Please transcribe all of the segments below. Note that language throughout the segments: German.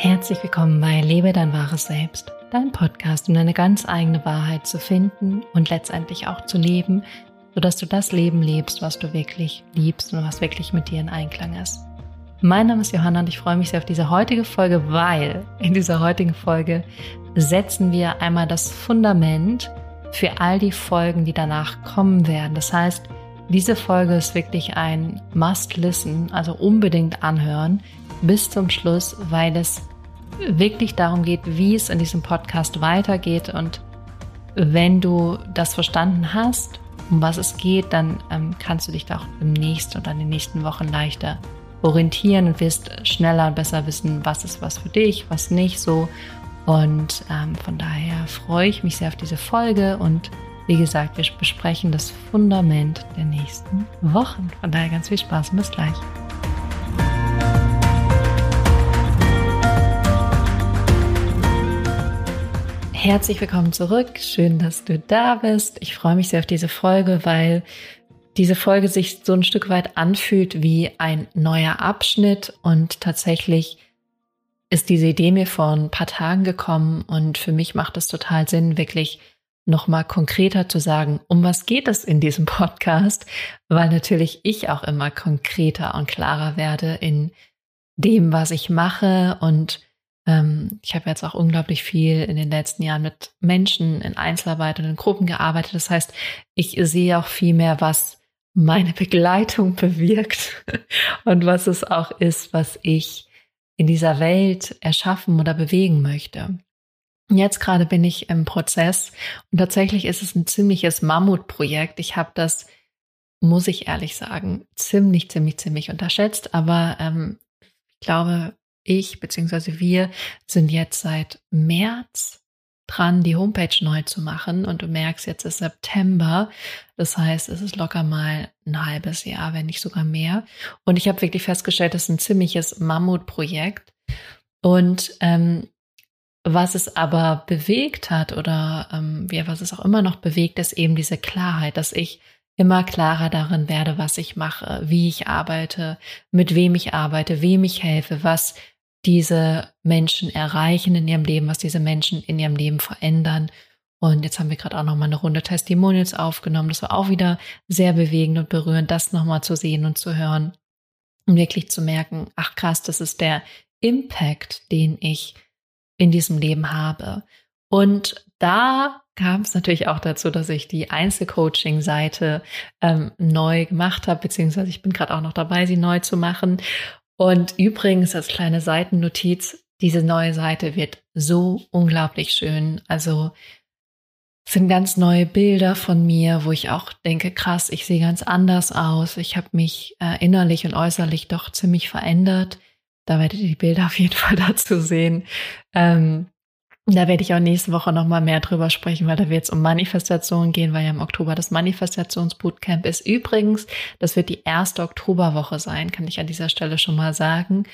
Herzlich willkommen bei Lebe dein wahres Selbst, dein Podcast, um deine ganz eigene Wahrheit zu finden und letztendlich auch zu leben, sodass du das Leben lebst, was du wirklich liebst und was wirklich mit dir in Einklang ist. Mein Name ist Johanna und ich freue mich sehr auf diese heutige Folge, weil in dieser heutigen Folge setzen wir einmal das Fundament für all die Folgen, die danach kommen werden. Das heißt, diese Folge ist wirklich ein Must-Listen, also unbedingt anhören bis zum Schluss, weil es wirklich darum geht, wie es in diesem Podcast weitergeht. Und wenn du das verstanden hast, um was es geht, dann ähm, kannst du dich da auch im nächsten oder in den nächsten Wochen leichter orientieren und wirst schneller und besser wissen, was ist was für dich, was nicht so. Und ähm, von daher freue ich mich sehr auf diese Folge und wie gesagt, wir besprechen das Fundament der nächsten Wochen. Von daher ganz viel Spaß und bis gleich. Herzlich willkommen zurück. Schön, dass du da bist. Ich freue mich sehr auf diese Folge, weil diese Folge sich so ein Stück weit anfühlt wie ein neuer Abschnitt und tatsächlich ist diese Idee mir vor ein paar Tagen gekommen und für mich macht es total Sinn, wirklich nochmal konkreter zu sagen, um was geht es in diesem Podcast, weil natürlich ich auch immer konkreter und klarer werde in dem, was ich mache und ähm, ich habe jetzt auch unglaublich viel in den letzten Jahren mit Menschen in Einzelarbeit und in Gruppen gearbeitet. Das heißt, ich sehe auch viel mehr, was meine Begleitung bewirkt und was es auch ist, was ich in dieser Welt erschaffen oder bewegen möchte. Jetzt gerade bin ich im Prozess und tatsächlich ist es ein ziemliches Mammutprojekt. Ich habe das, muss ich ehrlich sagen, ziemlich, ziemlich, ziemlich unterschätzt. Aber ähm, ich glaube, ich bzw. wir sind jetzt seit März dran, die Homepage neu zu machen und du merkst, jetzt ist September. Das heißt, es ist locker mal ein halbes Jahr, wenn nicht sogar mehr. Und ich habe wirklich festgestellt, das ist ein ziemliches Mammutprojekt. Und ähm, was es aber bewegt hat oder ähm, ja, was es auch immer noch bewegt, ist eben diese Klarheit, dass ich immer klarer darin werde, was ich mache, wie ich arbeite, mit wem ich arbeite, wem ich helfe, was diese Menschen erreichen in ihrem Leben, was diese Menschen in ihrem Leben verändern. Und jetzt haben wir gerade auch noch mal eine Runde Testimonials aufgenommen. Das war auch wieder sehr bewegend und berührend, das noch mal zu sehen und zu hören und wirklich zu merken, ach krass, das ist der Impact, den ich in diesem Leben habe. Und da kam es natürlich auch dazu, dass ich die Einzelcoaching-Seite ähm, neu gemacht habe, beziehungsweise ich bin gerade auch noch dabei, sie neu zu machen. Und übrigens als kleine Seitennotiz, diese neue Seite wird so unglaublich schön. Also sind ganz neue Bilder von mir, wo ich auch denke, krass, ich sehe ganz anders aus. Ich habe mich äh, innerlich und äußerlich doch ziemlich verändert. Da werdet ihr die Bilder auf jeden Fall dazu sehen. Ähm, da werde ich auch nächste Woche nochmal mehr drüber sprechen, weil da wird es um Manifestation gehen, weil ja im Oktober das Manifestationsbootcamp ist. Übrigens, das wird die erste Oktoberwoche sein, kann ich an dieser Stelle schon mal sagen.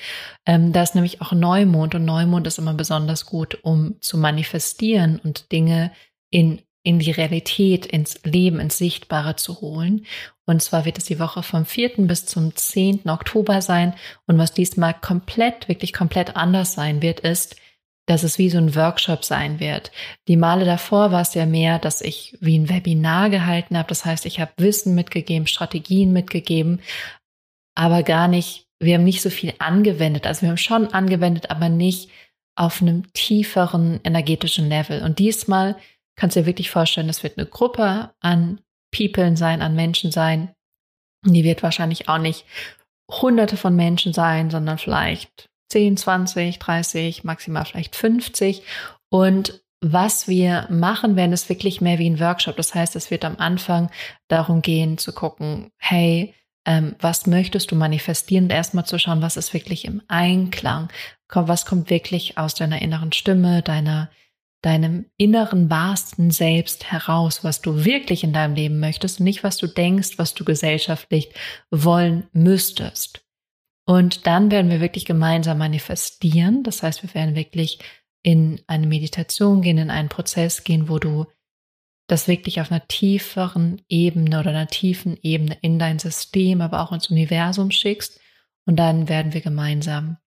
Ähm, da ist nämlich auch Neumond und Neumond ist immer besonders gut, um zu manifestieren und Dinge in, in die Realität, ins Leben, ins Sichtbare zu holen. Und zwar wird es die Woche vom 4. bis zum 10. Oktober sein. Und was diesmal komplett, wirklich komplett anders sein wird, ist, dass es wie so ein Workshop sein wird. Die Male davor war es ja mehr, dass ich wie ein Webinar gehalten habe. Das heißt, ich habe Wissen mitgegeben, Strategien mitgegeben, aber gar nicht, wir haben nicht so viel angewendet. Also wir haben schon angewendet, aber nicht auf einem tieferen energetischen Level. Und diesmal kannst du dir wirklich vorstellen, es wird eine Gruppe an People sein, an Menschen sein. Die wird wahrscheinlich auch nicht hunderte von Menschen sein, sondern vielleicht 10, 20, 30, maximal vielleicht 50. Und was wir machen werden, ist wirklich mehr wie ein Workshop. Das heißt, es wird am Anfang darum gehen zu gucken, hey, ähm, was möchtest du manifestieren und erstmal zu schauen, was ist wirklich im Einklang, was kommt wirklich aus deiner inneren Stimme, deiner, deinem inneren wahrsten Selbst heraus, was du wirklich in deinem Leben möchtest und nicht, was du denkst, was du gesellschaftlich wollen müsstest. Und dann werden wir wirklich gemeinsam manifestieren. Das heißt, wir werden wirklich in eine Meditation gehen, in einen Prozess gehen, wo du das wirklich auf einer tieferen Ebene oder einer tiefen Ebene in dein System, aber auch ins Universum schickst. Und dann werden wir gemeinsam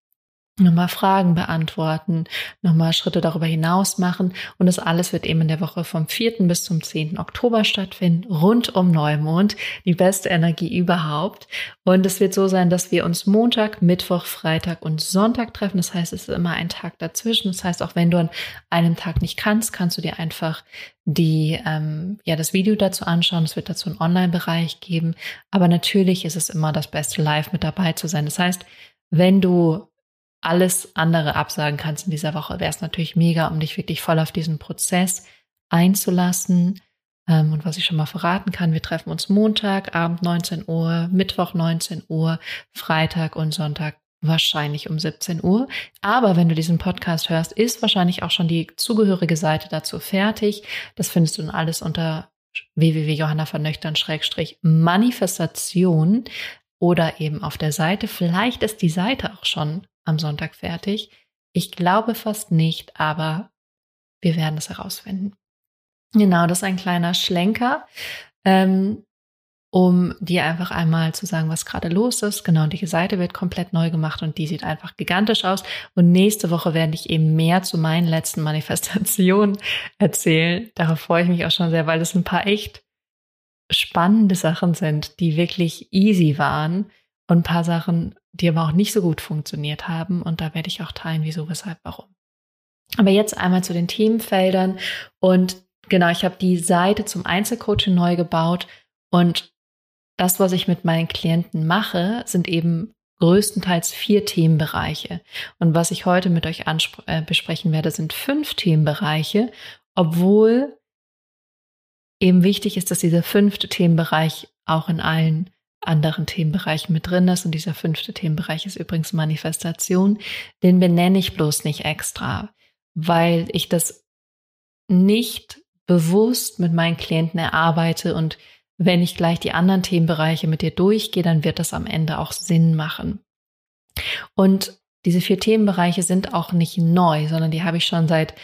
nochmal Fragen beantworten, nochmal Schritte darüber hinaus machen. Und das alles wird eben in der Woche vom 4. bis zum 10. Oktober stattfinden, rund um Neumond, die beste Energie überhaupt. Und es wird so sein, dass wir uns Montag, Mittwoch, Freitag und Sonntag treffen. Das heißt, es ist immer ein Tag dazwischen. Das heißt, auch wenn du an einem Tag nicht kannst, kannst du dir einfach die ähm, ja das Video dazu anschauen. Es wird dazu einen Online-Bereich geben. Aber natürlich ist es immer das Beste, live mit dabei zu sein. Das heißt, wenn du alles andere absagen kannst in dieser Woche, wäre es natürlich mega, um dich wirklich voll auf diesen Prozess einzulassen. Ähm, und was ich schon mal verraten kann, wir treffen uns Montag, Abend 19 Uhr, Mittwoch 19 Uhr, Freitag und Sonntag wahrscheinlich um 17 Uhr. Aber wenn du diesen Podcast hörst, ist wahrscheinlich auch schon die zugehörige Seite dazu fertig. Das findest du dann alles unter www.johannavernöchtern-manifestation oder eben auf der Seite. Vielleicht ist die Seite auch schon am Sonntag fertig. Ich glaube fast nicht, aber wir werden es herausfinden. Genau, das ist ein kleiner Schlenker, ähm, um dir einfach einmal zu sagen, was gerade los ist. Genau, die Seite wird komplett neu gemacht und die sieht einfach gigantisch aus. Und nächste Woche werde ich eben mehr zu meinen letzten Manifestationen erzählen. Darauf freue ich mich auch schon sehr, weil das ein paar echt spannende Sachen sind, die wirklich easy waren und ein paar Sachen, die aber auch nicht so gut funktioniert haben. Und da werde ich auch teilen, wieso, weshalb, warum. Aber jetzt einmal zu den Themenfeldern. Und genau, ich habe die Seite zum Einzelcoaching neu gebaut. Und das, was ich mit meinen Klienten mache, sind eben größtenteils vier Themenbereiche. Und was ich heute mit euch äh, besprechen werde, sind fünf Themenbereiche, obwohl eben wichtig ist, dass dieser fünfte Themenbereich auch in allen anderen Themenbereichen mit drin ist. Und dieser fünfte Themenbereich ist übrigens Manifestation. Den benenne ich bloß nicht extra, weil ich das nicht bewusst mit meinen Klienten erarbeite und wenn ich gleich die anderen Themenbereiche mit dir durchgehe, dann wird das am Ende auch Sinn machen. Und diese vier Themenbereiche sind auch nicht neu, sondern die habe ich schon seit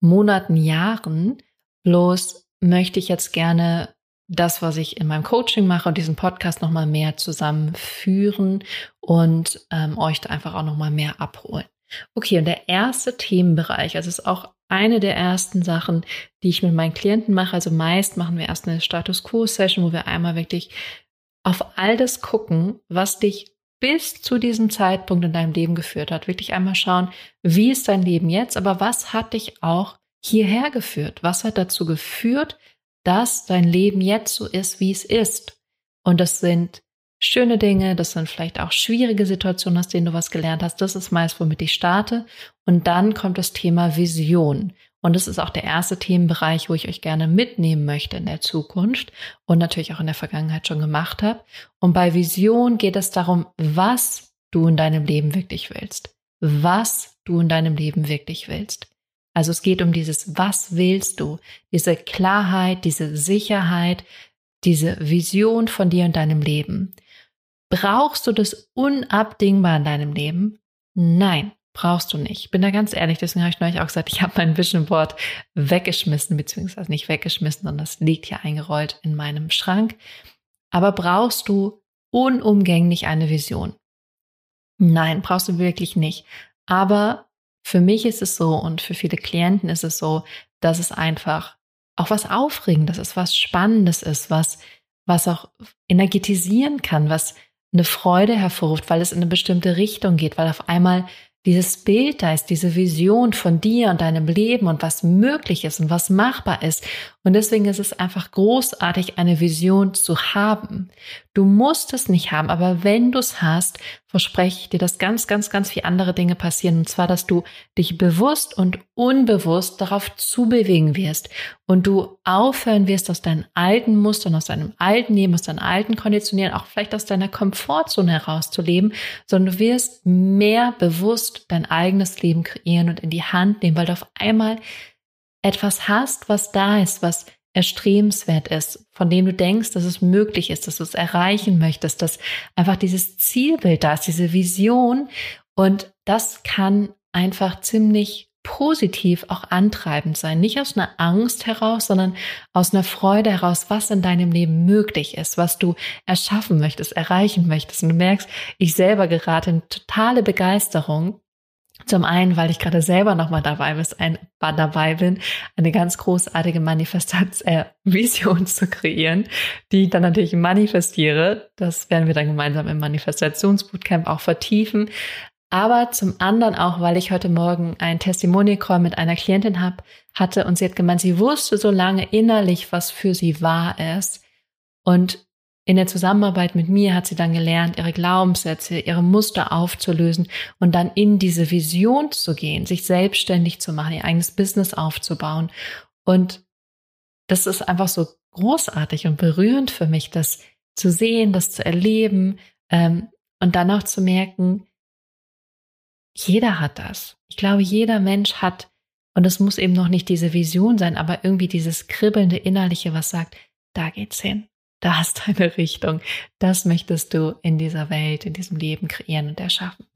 Monaten, Jahren. Bloß möchte ich jetzt gerne das, was ich in meinem Coaching mache und diesen Podcast nochmal mehr zusammenführen und ähm, euch da einfach auch nochmal mehr abholen. Okay, und der erste Themenbereich, also ist auch eine der ersten Sachen, die ich mit meinen Klienten mache. Also meist machen wir erst eine Status Quo-Session, wo wir einmal wirklich auf all das gucken, was dich bis zu diesem Zeitpunkt in deinem Leben geführt hat. Wirklich einmal schauen, wie ist dein Leben jetzt, aber was hat dich auch hierher geführt? Was hat dazu geführt, dass dein Leben jetzt so ist, wie es ist. Und das sind schöne Dinge, das sind vielleicht auch schwierige Situationen, aus denen du was gelernt hast. Das ist meist, womit ich starte. Und dann kommt das Thema Vision. Und das ist auch der erste Themenbereich, wo ich euch gerne mitnehmen möchte in der Zukunft und natürlich auch in der Vergangenheit schon gemacht habe. Und bei Vision geht es darum, was du in deinem Leben wirklich willst. Was du in deinem Leben wirklich willst. Also es geht um dieses, was willst du? Diese Klarheit, diese Sicherheit, diese Vision von dir und deinem Leben. Brauchst du das unabdingbar in deinem Leben? Nein, brauchst du nicht. Ich bin da ganz ehrlich, deswegen habe ich neulich auch gesagt, ich habe mein Vision Board weggeschmissen, beziehungsweise nicht weggeschmissen, sondern das liegt hier eingerollt in meinem Schrank. Aber brauchst du unumgänglich eine Vision? Nein, brauchst du wirklich nicht. Aber für mich ist es so und für viele Klienten ist es so, dass es einfach auch was Aufregendes ist, was Spannendes ist, was, was auch energetisieren kann, was eine Freude hervorruft, weil es in eine bestimmte Richtung geht, weil auf einmal dieses Bild da ist, diese Vision von dir und deinem Leben und was möglich ist und was machbar ist. Und deswegen ist es einfach großartig, eine Vision zu haben. Du musst es nicht haben, aber wenn du es hast, verspreche ich dir, dass ganz, ganz, ganz viele andere Dinge passieren. Und zwar, dass du dich bewusst und unbewusst darauf zubewegen wirst und du aufhören wirst, aus deinen alten Mustern, aus deinem alten Leben, aus deinen alten Konditionieren, auch vielleicht aus deiner Komfortzone herauszuleben, sondern du wirst mehr bewusst dein eigenes Leben kreieren und in die Hand nehmen, weil du auf einmal etwas hast, was da ist, was erstrebenswert ist, von dem du denkst, dass es möglich ist, dass du es erreichen möchtest, dass einfach dieses Zielbild da ist, diese Vision. Und das kann einfach ziemlich positiv auch antreibend sein. Nicht aus einer Angst heraus, sondern aus einer Freude heraus, was in deinem Leben möglich ist, was du erschaffen möchtest, erreichen möchtest. Und du merkst, ich selber gerate in totale Begeisterung, Zum einen, weil ich gerade selber nochmal dabei, bin, ein, dabei bin, eine ganz großartige Manifestation äh, zu kreieren, die ich dann natürlich manifestiere. Das werden wir dann gemeinsam im Manifestationsbootcamp auch vertiefen. Aber zum anderen auch, weil ich heute Morgen ein Testimonial Call mit einer Klientin hab, hatte und sie hat gemeint, sie wusste so lange innerlich, was für sie wahr ist. Und in der Zusammenarbeit mit mir hat sie dann gelernt, ihre Glaubenssätze, ihre Muster aufzulösen und dann in diese Vision zu gehen, sich selbstständig zu machen, ihr eigenes Business aufzubauen. Und das ist einfach so großartig und berührend für mich, das zu sehen, das zu erleben ähm, und dann auch zu merken, jeder hat das. Ich glaube, jeder Mensch hat, und es muss eben noch nicht diese Vision sein, aber irgendwie dieses kribbelnde Innerliche, was sagt, da geht's hin da hast deine Richtung. Das möchtest du in dieser Welt, in diesem Leben kreieren und erschaffen.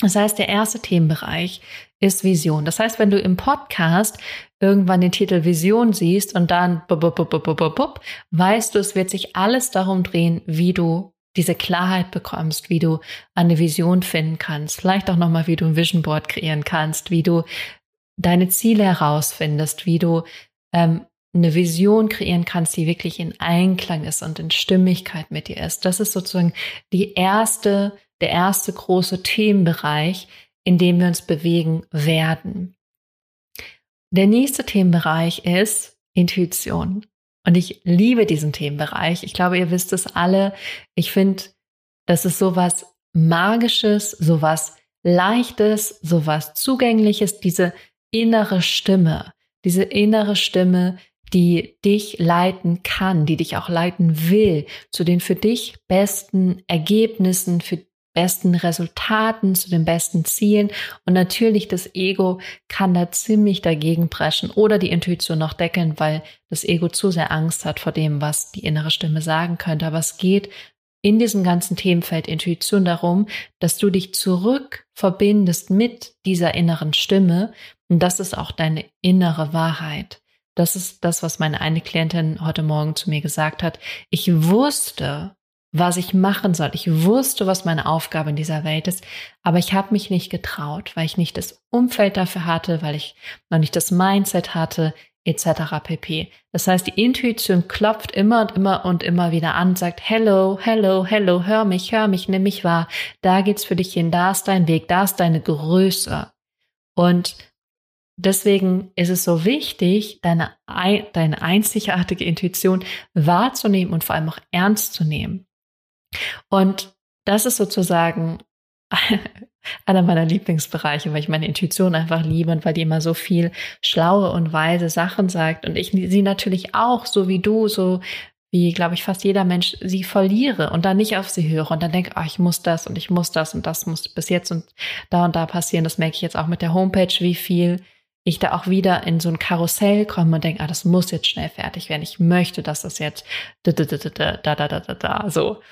Das heißt, der erste Themenbereich ist Vision. Das heißt, wenn du im Podcast irgendwann den Titel Vision siehst und dann bup, bup, bup, weißt du, es wird sich alles darum drehen, wie du diese Klarheit bekommst, wie du eine Vision finden kannst, vielleicht auch nochmal, wie du ein Vision Board kreieren kannst, wie du deine Ziele herausfindest, wie du ähm, eine Vision kreieren kannst, die wirklich in Einklang ist und in Stimmigkeit mit dir ist. Das ist sozusagen die erste, der erste große Themenbereich, in dem wir uns bewegen werden. Der nächste Themenbereich ist Intuition. Und ich liebe diesen Themenbereich. Ich glaube, ihr wisst es alle. Ich finde, das ist sowas Magisches, sowas Leichtes, sowas Zugängliches, diese innere Stimme, diese innere Stimme, die dich leiten kann, die dich auch leiten will, zu den für dich besten Ergebnissen, für besten Resultaten, zu den besten Zielen. Und natürlich das Ego kann da ziemlich dagegen preschen oder die Intuition noch deckeln, weil das Ego zu sehr Angst hat vor dem, was die innere Stimme sagen könnte. Aber es geht in diesem ganzen Themenfeld Intuition darum, dass du dich zurück verbindest mit dieser inneren Stimme. Und das ist auch deine innere Wahrheit. Das ist das, was meine eine Klientin heute Morgen zu mir gesagt hat. Ich wusste, was ich machen soll. Ich wusste, was meine Aufgabe in dieser Welt ist, aber ich habe mich nicht getraut, weil ich nicht das Umfeld dafür hatte, weil ich noch nicht das Mindset hatte, etc. pp. Das heißt, die Intuition klopft immer und immer und immer wieder an, sagt, hello, hello, hello, hör mich, hör mich, nimm mich wahr. Da geht's für dich hin, da ist dein Weg, da ist deine Größe. Und deswegen ist es so wichtig, deine, deine einzigartige Intuition wahrzunehmen und vor allem auch ernst zu nehmen. Und das ist sozusagen einer meiner Lieblingsbereiche, weil ich meine Intuition einfach liebe und weil die immer so viel schlaue und weise Sachen sagt und ich sie natürlich auch, so wie du, so wie, glaube ich, fast jeder Mensch sie verliere und dann nicht auf sie höre und dann denke, oh, ich muss das und ich muss das und das muss bis jetzt und da und da passieren. Das merke ich jetzt auch mit der Homepage, wie viel ich da auch wieder in so ein Karussell komme und denke, ah, das muss jetzt schnell fertig werden. Ich möchte, dass das jetzt da, da, da, da, da, da, da, so.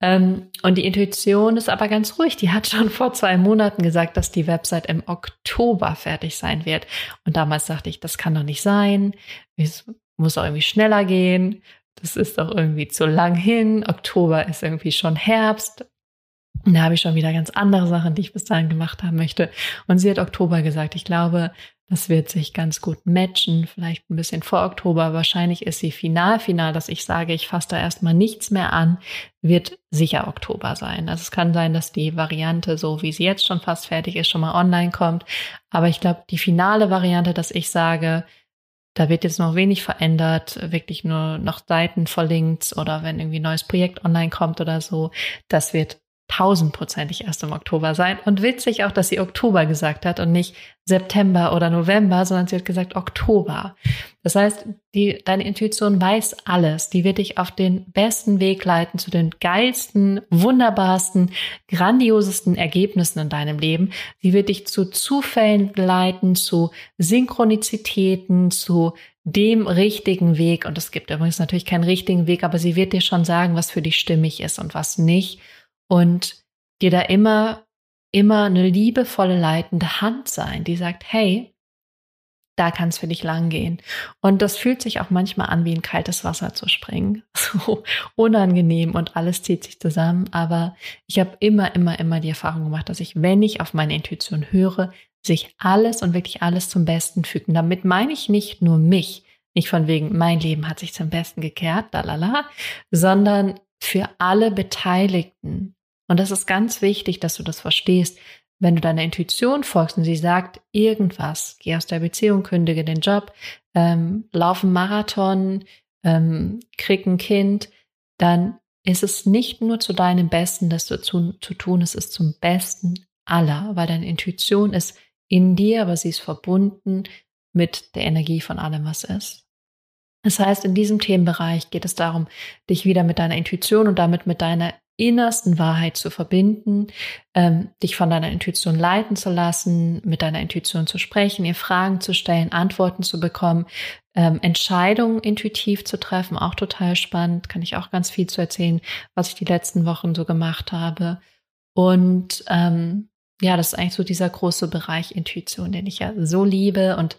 und die Intuition ist aber ganz ruhig. Die hat schon vor zwei Monaten gesagt, dass die Website im Oktober fertig sein wird. Und damals dachte ich, das kann doch nicht sein. Es muss auch irgendwie schneller gehen. Das ist doch irgendwie zu lang hin. Oktober ist irgendwie schon Herbst. Und da habe ich schon wieder ganz andere Sachen, die ich bis dahin gemacht haben möchte. Und sie hat Oktober gesagt, ich glaube, das wird sich ganz gut matchen, vielleicht ein bisschen vor Oktober. Wahrscheinlich ist sie final, final, dass ich sage, ich fasse da erstmal nichts mehr an, wird sicher Oktober sein. Also es kann sein, dass die Variante, so wie sie jetzt schon fast fertig ist, schon mal online kommt. Aber ich glaube, die finale Variante, dass ich sage, da wird jetzt noch wenig verändert, wirklich nur noch Seiten verlinkt oder wenn irgendwie ein neues Projekt online kommt oder so, das wird tausendprozentig erst im Oktober sein. Und witzig auch, dass sie Oktober gesagt hat und nicht September oder November, sondern sie hat gesagt Oktober. Das heißt, die, deine Intuition weiß alles. Die wird dich auf den besten Weg leiten zu den geilsten, wunderbarsten, grandiosesten Ergebnissen in deinem Leben. Sie wird dich zu Zufällen leiten, zu Synchronizitäten, zu dem richtigen Weg. Und es gibt übrigens natürlich keinen richtigen Weg, aber sie wird dir schon sagen, was für dich stimmig ist und was nicht und dir da immer, immer eine liebevolle leitende Hand sein, die sagt, hey, da kann es für dich lang gehen. Und das fühlt sich auch manchmal an, wie in kaltes Wasser zu springen. So unangenehm und alles zieht sich zusammen. Aber ich habe immer, immer, immer die Erfahrung gemacht, dass ich, wenn ich auf meine Intuition höre, sich alles und wirklich alles zum Besten fügt. Und damit meine ich nicht nur mich, nicht von wegen, mein Leben hat sich zum Besten gekehrt, lalala, sondern für alle Beteiligten. Und das ist ganz wichtig, dass du das verstehst. Wenn du deiner Intuition folgst und sie sagt irgendwas, geh aus der Beziehung, kündige den Job, ähm, lauf einen Marathon, ähm, krieg ein Kind, dann ist es nicht nur zu deinem Besten, das zu, zu, zu tun, es ist zum Besten aller, weil deine Intuition ist in dir, aber sie ist verbunden mit der Energie von allem, was ist. Das heißt, in diesem Themenbereich geht es darum, dich wieder mit deiner Intuition und damit mit deiner innersten Wahrheit zu verbinden, ähm, dich von deiner Intuition leiten zu lassen, mit deiner Intuition zu sprechen, ihr Fragen zu stellen, Antworten zu bekommen, ähm, Entscheidungen intuitiv zu treffen, auch total spannend, kann ich auch ganz viel zu erzählen, was ich die letzten Wochen so gemacht habe. Und ähm, ja, das ist eigentlich so dieser große Bereich Intuition, den ich ja so liebe und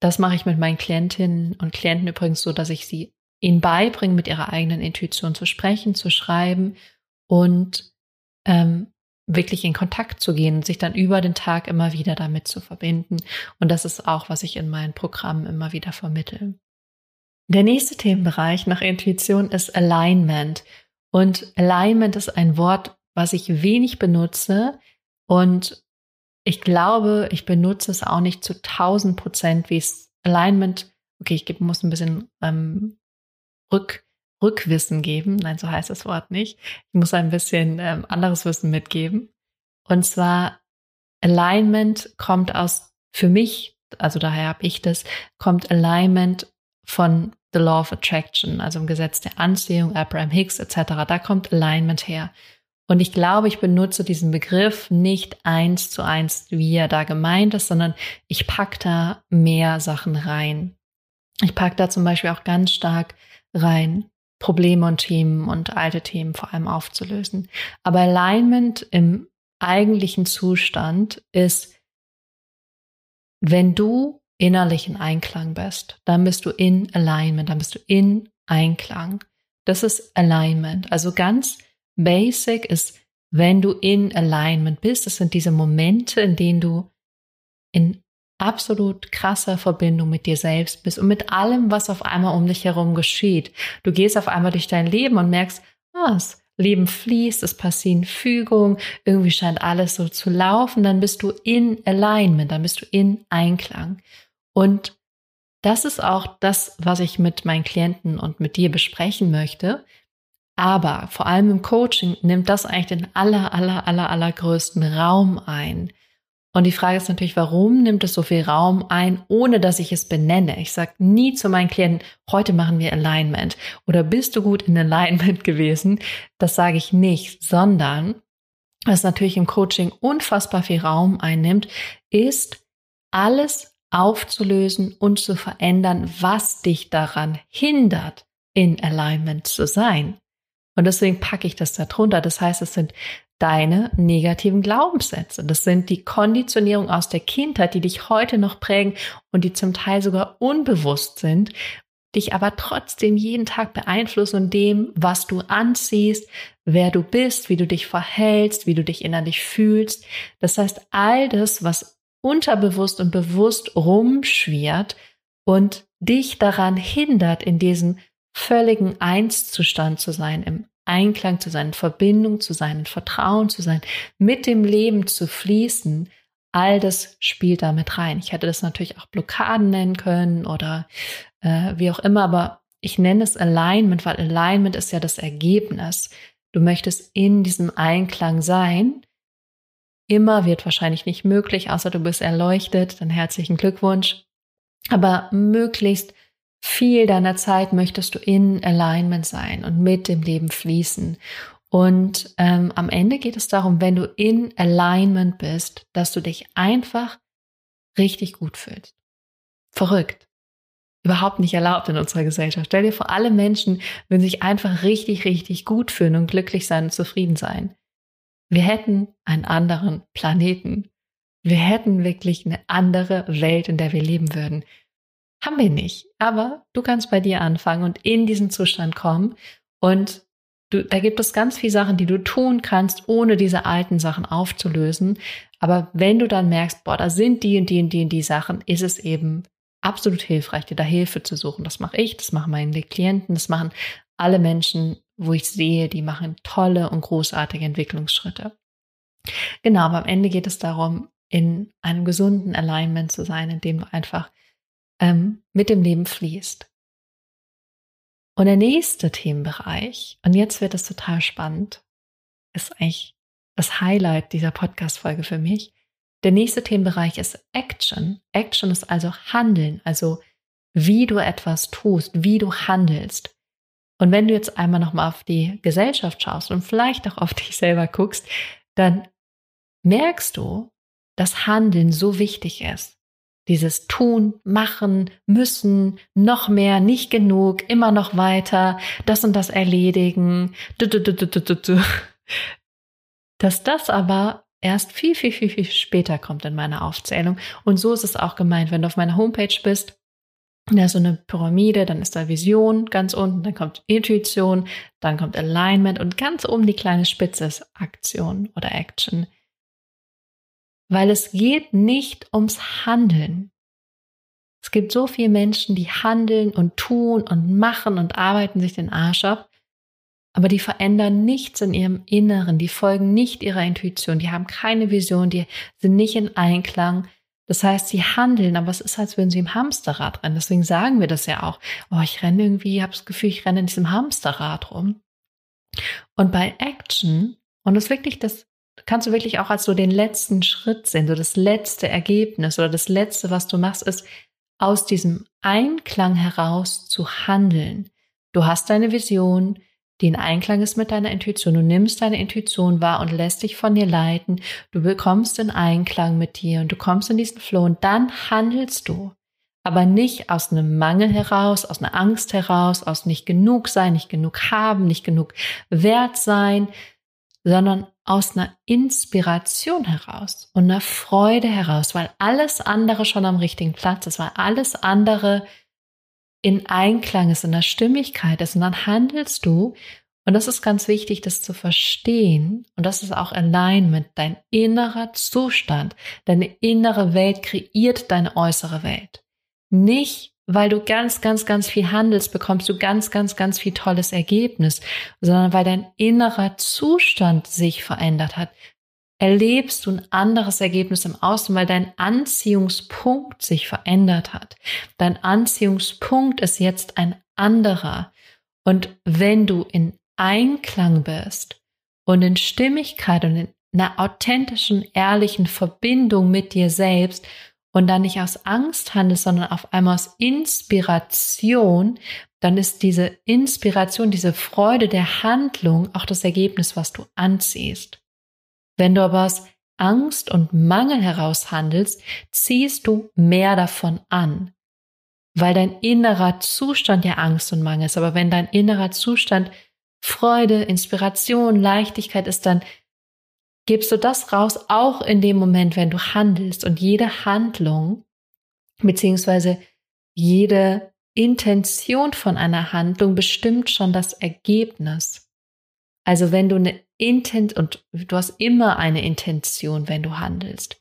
das mache ich mit meinen Klientinnen und Klienten übrigens so, dass ich sie ihnen beibringe, mit ihrer eigenen Intuition zu sprechen, zu schreiben und ähm, wirklich in Kontakt zu gehen und sich dann über den Tag immer wieder damit zu verbinden. Und das ist auch, was ich in meinen Programmen immer wieder vermittle. Der nächste Themenbereich nach Intuition ist Alignment. Und Alignment ist ein Wort, was ich wenig benutze und ich glaube, ich benutze es auch nicht zu 1000 Prozent, wie es Alignment, okay, ich muss ein bisschen ähm, Rück, Rückwissen geben. Nein, so heißt das Wort nicht. Ich muss ein bisschen ähm, anderes Wissen mitgeben. Und zwar Alignment kommt aus, für mich, also daher habe ich das, kommt Alignment von The Law of Attraction, also im Gesetz der Anziehung, Abraham Hicks etc. Da kommt Alignment her. Und ich glaube, ich benutze diesen Begriff nicht eins zu eins, wie er da gemeint ist, sondern ich pack da mehr Sachen rein. Ich pack da zum Beispiel auch ganz stark rein, Probleme und Themen und alte Themen vor allem aufzulösen. Aber Alignment im eigentlichen Zustand ist, wenn du innerlich in Einklang bist, dann bist du in Alignment, dann bist du in Einklang. Das ist Alignment. Also ganz Basic ist, wenn du in Alignment bist, das sind diese Momente, in denen du in absolut krasser Verbindung mit dir selbst bist und mit allem, was auf einmal um dich herum geschieht. Du gehst auf einmal durch dein Leben und merkst, ah, das Leben fließt, es passieren Fügungen, irgendwie scheint alles so zu laufen, dann bist du in Alignment, dann bist du in Einklang. Und das ist auch das, was ich mit meinen Klienten und mit dir besprechen möchte, aber vor allem im Coaching nimmt das eigentlich den aller, aller, aller, allergrößten Raum ein. Und die Frage ist natürlich, warum nimmt es so viel Raum ein, ohne dass ich es benenne? Ich sage nie zu meinen Klienten, heute machen wir Alignment oder bist du gut in Alignment gewesen? Das sage ich nicht, sondern was natürlich im Coaching unfassbar viel Raum einnimmt, ist alles aufzulösen und zu verändern, was dich daran hindert, in Alignment zu sein. Und deswegen packe ich das da drunter. Das heißt, es sind deine negativen Glaubenssätze. Das sind die Konditionierungen aus der Kindheit, die dich heute noch prägen und die zum Teil sogar unbewusst sind, dich aber trotzdem jeden Tag beeinflussen und dem, was du anziehst, wer du bist, wie du dich verhältst, wie du dich innerlich fühlst. Das heißt, all das, was unterbewusst und bewusst rumschwirrt und dich daran hindert, in diesem völligen Einszustand zu sein, im Einklang zu sein, in Verbindung zu sein, in Vertrauen zu sein, mit dem Leben zu fließen, all das spielt da mit rein. Ich hätte das natürlich auch Blockaden nennen können oder äh, wie auch immer, aber ich nenne es Alignment, weil Alignment ist ja das Ergebnis. Du möchtest in diesem Einklang sein. Immer wird wahrscheinlich nicht möglich, außer du bist erleuchtet, dann herzlichen Glückwunsch. Aber möglichst viel deiner Zeit möchtest du in Alignment sein und mit dem Leben fließen. Und ähm, am Ende geht es darum, wenn du in Alignment bist, dass du dich einfach richtig gut fühlst. Verrückt. Überhaupt nicht erlaubt in unserer Gesellschaft. Stell dir vor, alle Menschen würden sich einfach richtig, richtig gut fühlen und glücklich sein und zufrieden sein. Wir hätten einen anderen Planeten. Wir hätten wirklich eine andere Welt, in der wir leben würden. Haben wir nicht. Aber du kannst bei dir anfangen und in diesen Zustand kommen. Und du, da gibt es ganz viele Sachen, die du tun kannst, ohne diese alten Sachen aufzulösen. Aber wenn du dann merkst, boah, da sind die und die und die und die Sachen, ist es eben absolut hilfreich, dir da Hilfe zu suchen. Das mache ich, das machen meine Klienten, das machen alle Menschen, wo ich sehe, die machen tolle und großartige Entwicklungsschritte. Genau, aber am Ende geht es darum, in einem gesunden Alignment zu sein, in dem du einfach ähm, mit dem Leben fließt. Und der nächste Themenbereich, und jetzt wird es total spannend, ist eigentlich das Highlight dieser Podcast-Folge für mich. Der nächste Themenbereich ist Action. Action ist also Handeln, also wie du etwas tust, wie du handelst. Und wenn du jetzt einmal nochmal auf die Gesellschaft schaust und vielleicht auch auf dich selber guckst, dann merkst du, dass Handeln so wichtig ist. Dieses Tun, Machen, Müssen, noch mehr, nicht genug, immer noch weiter, das und das erledigen, dass das aber erst viel, viel, viel, viel später kommt in meiner Aufzählung. Und so ist es auch gemeint, wenn du auf meiner Homepage bist, da ist so eine Pyramide, dann ist da Vision ganz unten, dann kommt Intuition, dann kommt Alignment und ganz oben die kleine Spitze ist Aktion oder Action weil es geht nicht ums Handeln. Es gibt so viele Menschen, die handeln und tun und machen und arbeiten sich den Arsch ab, aber die verändern nichts in ihrem Inneren, die folgen nicht ihrer Intuition, die haben keine Vision, die sind nicht in Einklang. Das heißt, sie handeln, aber es ist, als würden sie im Hamsterrad rennen. Deswegen sagen wir das ja auch. Oh, ich renne irgendwie, ich habe das Gefühl, ich renne in diesem Hamsterrad rum. Und bei Action, und das ist wirklich das kannst du wirklich auch als so den letzten Schritt sehen, so das letzte Ergebnis oder das letzte, was du machst, ist aus diesem Einklang heraus zu handeln. Du hast deine Vision, die in Einklang ist mit deiner Intuition. Du nimmst deine Intuition wahr und lässt dich von dir leiten. Du bekommst in Einklang mit dir und du kommst in diesen Flow und dann handelst du. Aber nicht aus einem Mangel heraus, aus einer Angst heraus, aus nicht genug sein, nicht genug haben, nicht genug wert sein, sondern aus einer Inspiration heraus und einer Freude heraus, weil alles andere schon am richtigen Platz ist, weil alles andere in Einklang ist, in der Stimmigkeit ist. Und dann handelst du, und das ist ganz wichtig, das zu verstehen, und das ist auch Alignment, dein innerer Zustand, deine innere Welt kreiert deine äußere Welt. Nicht weil du ganz, ganz, ganz viel handelst, bekommst du ganz, ganz, ganz viel tolles Ergebnis, sondern weil dein innerer Zustand sich verändert hat, erlebst du ein anderes Ergebnis im Außen, weil dein Anziehungspunkt sich verändert hat. Dein Anziehungspunkt ist jetzt ein anderer. Und wenn du in Einklang bist und in Stimmigkeit und in einer authentischen, ehrlichen Verbindung mit dir selbst und dann nicht aus Angst handelst, sondern auf einmal aus Inspiration, dann ist diese Inspiration, diese Freude der Handlung auch das Ergebnis, was du anziehst. Wenn du aber aus Angst und Mangel heraus handelst, ziehst du mehr davon an, weil dein innerer Zustand ja Angst und Mangel ist. Aber wenn dein innerer Zustand Freude, Inspiration, Leichtigkeit ist, dann gibst du das raus, auch in dem Moment, wenn du handelst. Und jede Handlung, beziehungsweise jede Intention von einer Handlung bestimmt schon das Ergebnis. Also wenn du eine Intent und du hast immer eine Intention, wenn du handelst.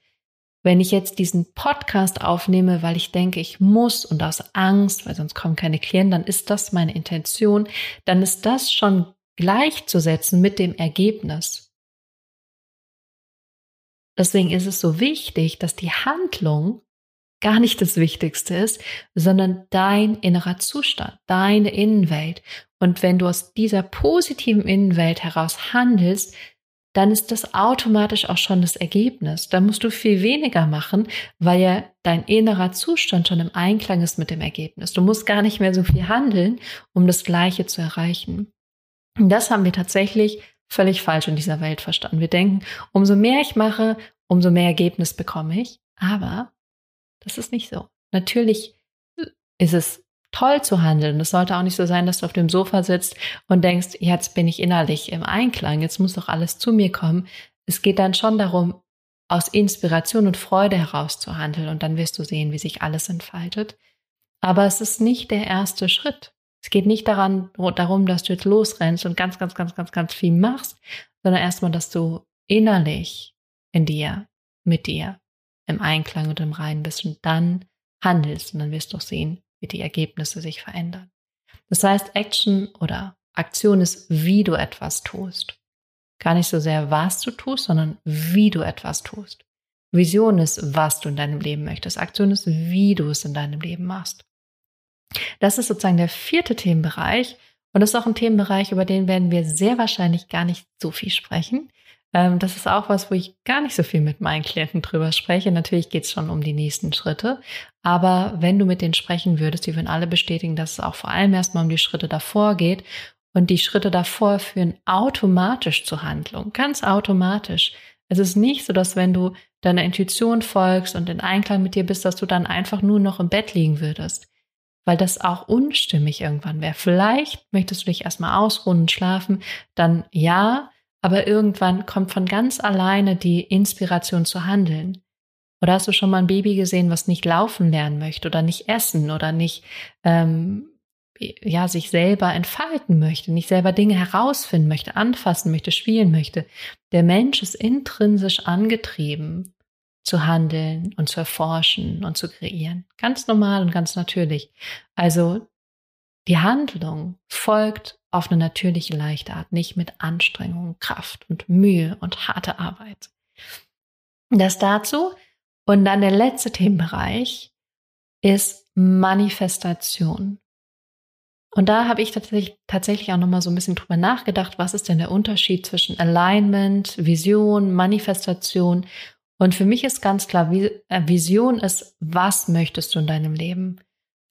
Wenn ich jetzt diesen Podcast aufnehme, weil ich denke, ich muss und aus Angst, weil sonst kommen keine Klienten, dann ist das meine Intention, dann ist das schon gleichzusetzen mit dem Ergebnis. Deswegen ist es so wichtig, dass die Handlung gar nicht das Wichtigste ist, sondern dein innerer Zustand, deine Innenwelt. Und wenn du aus dieser positiven Innenwelt heraus handelst, dann ist das automatisch auch schon das Ergebnis. Da musst du viel weniger machen, weil ja dein innerer Zustand schon im Einklang ist mit dem Ergebnis. Du musst gar nicht mehr so viel handeln, um das Gleiche zu erreichen. Und das haben wir tatsächlich völlig falsch in dieser Welt verstanden. Wir denken, umso mehr ich mache, umso mehr Ergebnis bekomme ich. Aber das ist nicht so. Natürlich ist es toll zu handeln. Es sollte auch nicht so sein, dass du auf dem Sofa sitzt und denkst, jetzt bin ich innerlich im Einklang, jetzt muss doch alles zu mir kommen. Es geht dann schon darum, aus Inspiration und Freude heraus zu handeln und dann wirst du sehen, wie sich alles entfaltet. Aber es ist nicht der erste Schritt. Es geht nicht daran, darum, dass du jetzt losrennst und ganz, ganz, ganz, ganz, ganz viel machst, sondern erstmal, dass du innerlich in dir, mit dir, im Einklang und im Reinen bist und dann handelst und dann wirst du auch sehen, wie die Ergebnisse sich verändern. Das heißt, Action oder Aktion ist, wie du etwas tust. Gar nicht so sehr, was du tust, sondern wie du etwas tust. Vision ist, was du in deinem Leben möchtest. Aktion ist, wie du es in deinem Leben machst. Das ist sozusagen der vierte Themenbereich. Und das ist auch ein Themenbereich, über den werden wir sehr wahrscheinlich gar nicht so viel sprechen. Ähm, das ist auch was, wo ich gar nicht so viel mit meinen Klienten drüber spreche. Natürlich geht es schon um die nächsten Schritte. Aber wenn du mit denen sprechen würdest, die würden alle bestätigen, dass es auch vor allem erstmal um die Schritte davor geht. Und die Schritte davor führen automatisch zur Handlung, ganz automatisch. Es ist nicht so, dass wenn du deiner Intuition folgst und in Einklang mit dir bist, dass du dann einfach nur noch im Bett liegen würdest weil das auch unstimmig irgendwann wäre. Vielleicht möchtest du dich erstmal ausruhen und schlafen, dann ja, aber irgendwann kommt von ganz alleine die Inspiration zu handeln. Oder hast du schon mal ein Baby gesehen, was nicht laufen lernen möchte oder nicht essen oder nicht ähm, ja sich selber entfalten möchte, nicht selber Dinge herausfinden möchte, anfassen möchte, spielen möchte? Der Mensch ist intrinsisch angetrieben zu handeln und zu erforschen und zu kreieren. Ganz normal und ganz natürlich. Also die Handlung folgt auf eine natürliche, leichte Art, nicht mit Anstrengung, Kraft und Mühe und harte Arbeit. Das dazu. Und dann der letzte Themenbereich ist Manifestation. Und da habe ich tatsächlich, tatsächlich auch nochmal so ein bisschen drüber nachgedacht, was ist denn der Unterschied zwischen Alignment, Vision, Manifestation und für mich ist ganz klar, äh, Vision ist, was möchtest du in deinem Leben?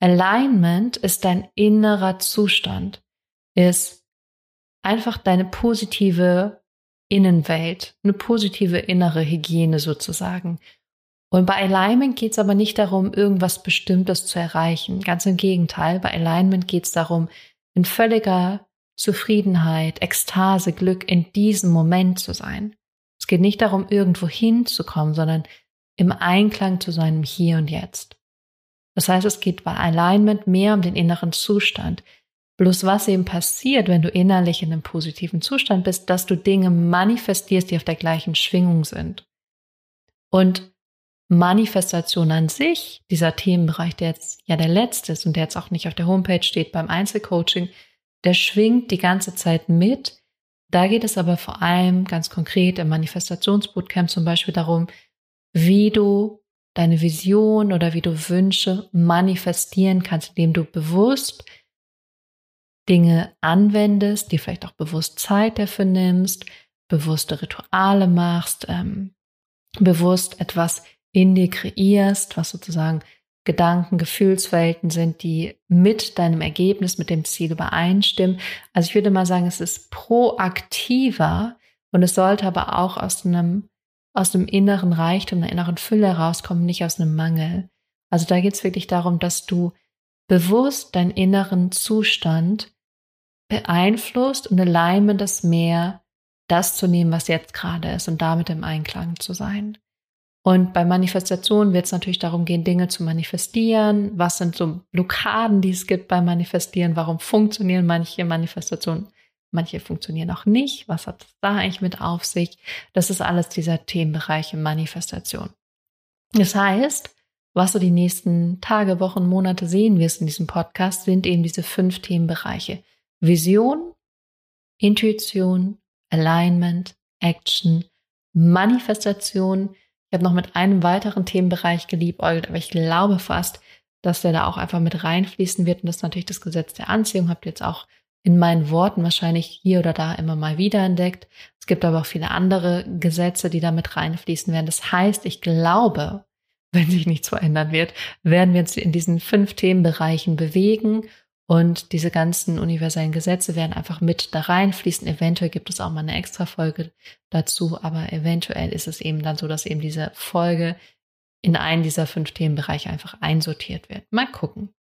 Alignment ist dein innerer Zustand, ist einfach deine positive Innenwelt, eine positive innere Hygiene sozusagen. Und bei Alignment geht es aber nicht darum, irgendwas Bestimmtes zu erreichen. Ganz im Gegenteil, bei Alignment geht es darum, in völliger Zufriedenheit, Ekstase, Glück in diesem Moment zu sein. Es geht nicht darum, irgendwo hinzukommen, sondern im Einklang zu seinem Hier und Jetzt. Das heißt, es geht bei Alignment mehr um den inneren Zustand. Bloß was eben passiert, wenn du innerlich in einem positiven Zustand bist, dass du Dinge manifestierst, die auf der gleichen Schwingung sind. Und Manifestation an sich, dieser Themenbereich, der jetzt ja der letzte ist und der jetzt auch nicht auf der Homepage steht beim Einzelcoaching, der schwingt die ganze Zeit mit, da geht es aber vor allem ganz konkret im Manifestationsbootcamp zum Beispiel darum, wie du deine Vision oder wie du Wünsche manifestieren kannst, indem du bewusst Dinge anwendest, die vielleicht auch bewusst Zeit dafür nimmst, bewusste Rituale machst, ähm, bewusst etwas in dir kreierst, was sozusagen Gedanken, Gefühlswelten sind, die mit deinem Ergebnis, mit dem Ziel übereinstimmen. Also ich würde mal sagen, es ist proaktiver und es sollte aber auch aus einem, aus einem inneren Reichtum, einer inneren Fülle herauskommen, nicht aus einem Mangel. Also da geht es wirklich darum, dass du bewusst deinen inneren Zustand beeinflusst und allein das mehr das zu nehmen, was jetzt gerade ist und damit im Einklang zu sein. Und bei Manifestation wird es natürlich darum gehen, Dinge zu manifestieren. Was sind so Blockaden, die es gibt beim Manifestieren? Warum funktionieren manche Manifestationen? Manche funktionieren auch nicht. Was hat es da eigentlich mit auf sich? Das ist alles dieser Themenbereich Manifestation. Das heißt, was du die nächsten Tage, Wochen, Monate sehen wirst in diesem Podcast, sind eben diese fünf Themenbereiche. Vision, Intuition, Alignment, Action, Manifestation, ich habe noch mit einem weiteren Themenbereich geliebäugelt, aber ich glaube fast, dass der da auch einfach mit reinfließen wird. Und das ist natürlich das Gesetz der Anziehung. Habt ihr jetzt auch in meinen Worten wahrscheinlich hier oder da immer mal wieder entdeckt. Es gibt aber auch viele andere Gesetze, die da mit reinfließen werden. Das heißt, ich glaube, wenn sich nichts verändern wird, werden wir uns in diesen fünf Themenbereichen bewegen und diese ganzen universellen Gesetze werden einfach mit da reinfließen. Eventuell gibt es auch mal eine extra Folge dazu, aber eventuell ist es eben dann so, dass eben diese Folge in einen dieser fünf Themenbereiche einfach einsortiert wird. Mal gucken.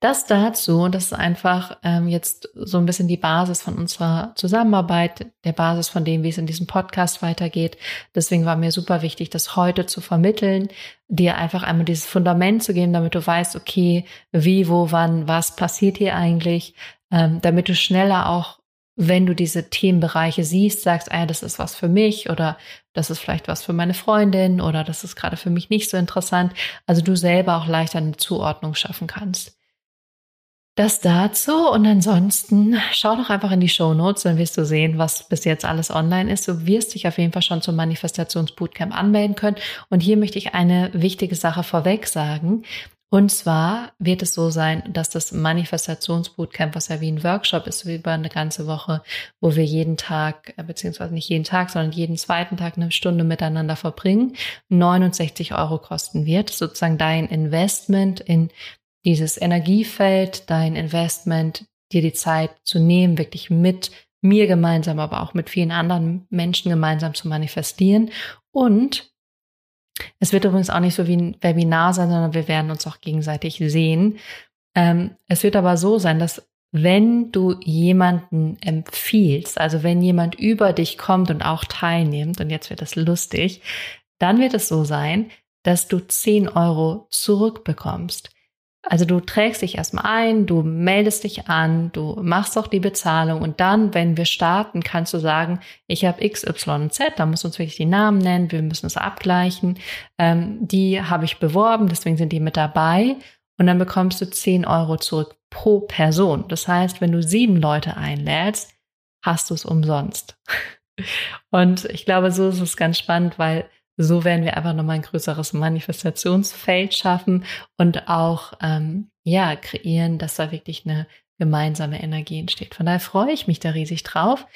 Das dazu, und das ist einfach ähm, jetzt so ein bisschen die Basis von unserer Zusammenarbeit, der Basis von dem, wie es in diesem Podcast weitergeht. Deswegen war mir super wichtig, das heute zu vermitteln, dir einfach einmal dieses Fundament zu geben, damit du weißt, okay, wie, wo, wann, was passiert hier eigentlich, ähm, damit du schneller auch wenn du diese Themenbereiche siehst, sagst, ah, das ist was für mich oder das ist vielleicht was für meine Freundin oder das ist gerade für mich nicht so interessant. Also du selber auch leichter eine Zuordnung schaffen kannst. Das dazu und ansonsten schau doch einfach in die Show Notes, dann wirst du sehen, was bis jetzt alles online ist. Du wirst dich auf jeden Fall schon zum Manifestationsbootcamp anmelden können. Und hier möchte ich eine wichtige Sache vorweg sagen. Und zwar wird es so sein, dass das Manifestationsbootcamp, was ja wie ein Workshop ist, über eine ganze Woche, wo wir jeden Tag, äh, beziehungsweise nicht jeden Tag, sondern jeden zweiten Tag eine Stunde miteinander verbringen, 69 Euro kosten wird. Sozusagen dein Investment in dieses Energiefeld, dein Investment, dir die Zeit zu nehmen, wirklich mit mir gemeinsam, aber auch mit vielen anderen Menschen gemeinsam zu manifestieren und es wird übrigens auch nicht so wie ein Webinar sein, sondern wir werden uns auch gegenseitig sehen. Ähm, es wird aber so sein, dass wenn du jemanden empfiehlst, also wenn jemand über dich kommt und auch teilnimmt, und jetzt wird es lustig, dann wird es so sein, dass du 10 Euro zurückbekommst. Also du trägst dich erstmal ein, du meldest dich an, du machst auch die Bezahlung und dann, wenn wir starten, kannst du sagen, ich habe X, Y und Z, da muss uns wirklich die Namen nennen, wir müssen es abgleichen. Ähm, die habe ich beworben, deswegen sind die mit dabei und dann bekommst du 10 Euro zurück pro Person. Das heißt, wenn du sieben Leute einlädst, hast du es umsonst. Und ich glaube, so ist es ganz spannend, weil so werden wir einfach nochmal ein größeres Manifestationsfeld schaffen und auch ähm, ja kreieren, dass da wirklich eine gemeinsame Energie entsteht. Von daher freue ich mich da riesig drauf.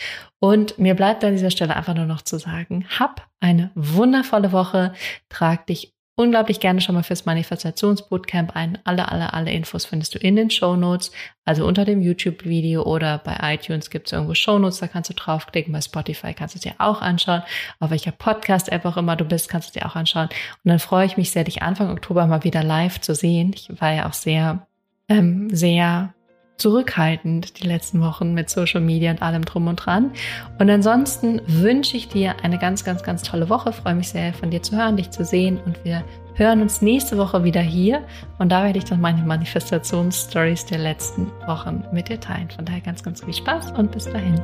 Und mir bleibt an dieser Stelle einfach nur noch zu sagen, hab eine wundervolle Woche, trag dich unglaublich gerne schon mal fürs Manifestationsbootcamp ein. Alle, alle, alle Infos findest du in den Show Notes, also unter dem YouTube-Video oder bei iTunes gibt es irgendwo Show Notes, da kannst du draufklicken. Bei Spotify kannst du es dir auch anschauen. Auf welcher Podcast-App auch immer du bist, kannst du dir auch anschauen. Und dann freue ich mich sehr, dich Anfang Oktober mal wieder live zu sehen. Ich war ja auch sehr, ähm, sehr zurückhaltend die letzten Wochen mit Social Media und allem drum und dran. Und ansonsten wünsche ich dir eine ganz, ganz, ganz tolle Woche. Freue mich sehr, von dir zu hören, dich zu sehen und wir hören uns nächste Woche wieder hier. Und da werde ich dann meine Manifestationsstories der letzten Wochen mit dir teilen. Von daher ganz, ganz viel Spaß und bis dahin.